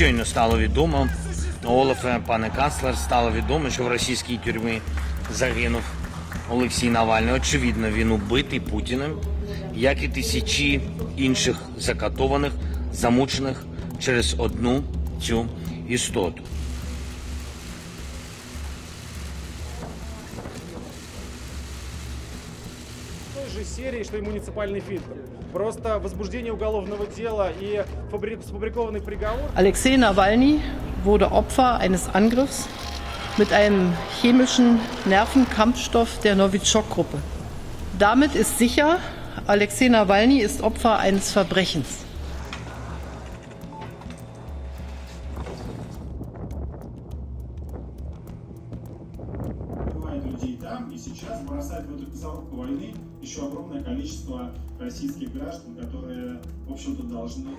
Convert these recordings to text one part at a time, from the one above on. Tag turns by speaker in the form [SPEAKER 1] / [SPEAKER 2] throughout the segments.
[SPEAKER 1] Щойно стало відомо, Олаф, пане канцлер, стало відомо, що в російській тюрмі загинув Олексій Навальний. Очевидно, він убитий Путіним, як і тисячі інших закатованих, замучених через одну цю істоту.
[SPEAKER 2] той же серии, что и муниципальный фильтр. Просто возбуждение уголовного дела и фабри- сфабрикованный приговор.
[SPEAKER 3] Alexei Nawalny wurde Opfer eines Angriffs mit einem chemischen Nervenkampfstoff der Novichok-Gruppe. Damit ist sicher, Alexei Nawalny ist Opfer eines Verbrechens.
[SPEAKER 4] Убивает людей там и сейчас бросает в эту мясорубку войны еще огромное количество российских граждан, которые, в общем-то, должны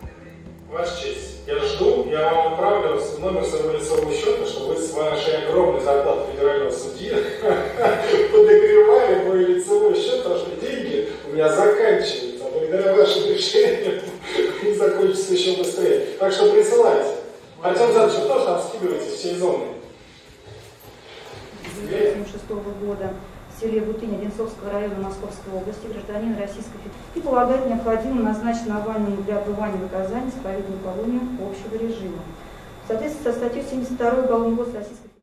[SPEAKER 5] Ваша честь, я жду, я вам отправлю номер своего лицевого счета, чтобы вы с вашей огромной зарплатой федерального судьи подогревали мой лицевой счет, потому что деньги у меня заканчиваются, а благодаря вашим решениям они закончатся еще быстрее. Так что присылайте. Артем Задович, вы тоже там скидываете всей зоны.
[SPEAKER 6] 1986 года в селе Бутыни Одинцовского района Московской области, гражданин Российской Федерации, и полагает необходимо назначить Навальному для отбывания наказания с поведением колонии общего режима. В соответствии со статьей 72 Уголовного кодекса Российской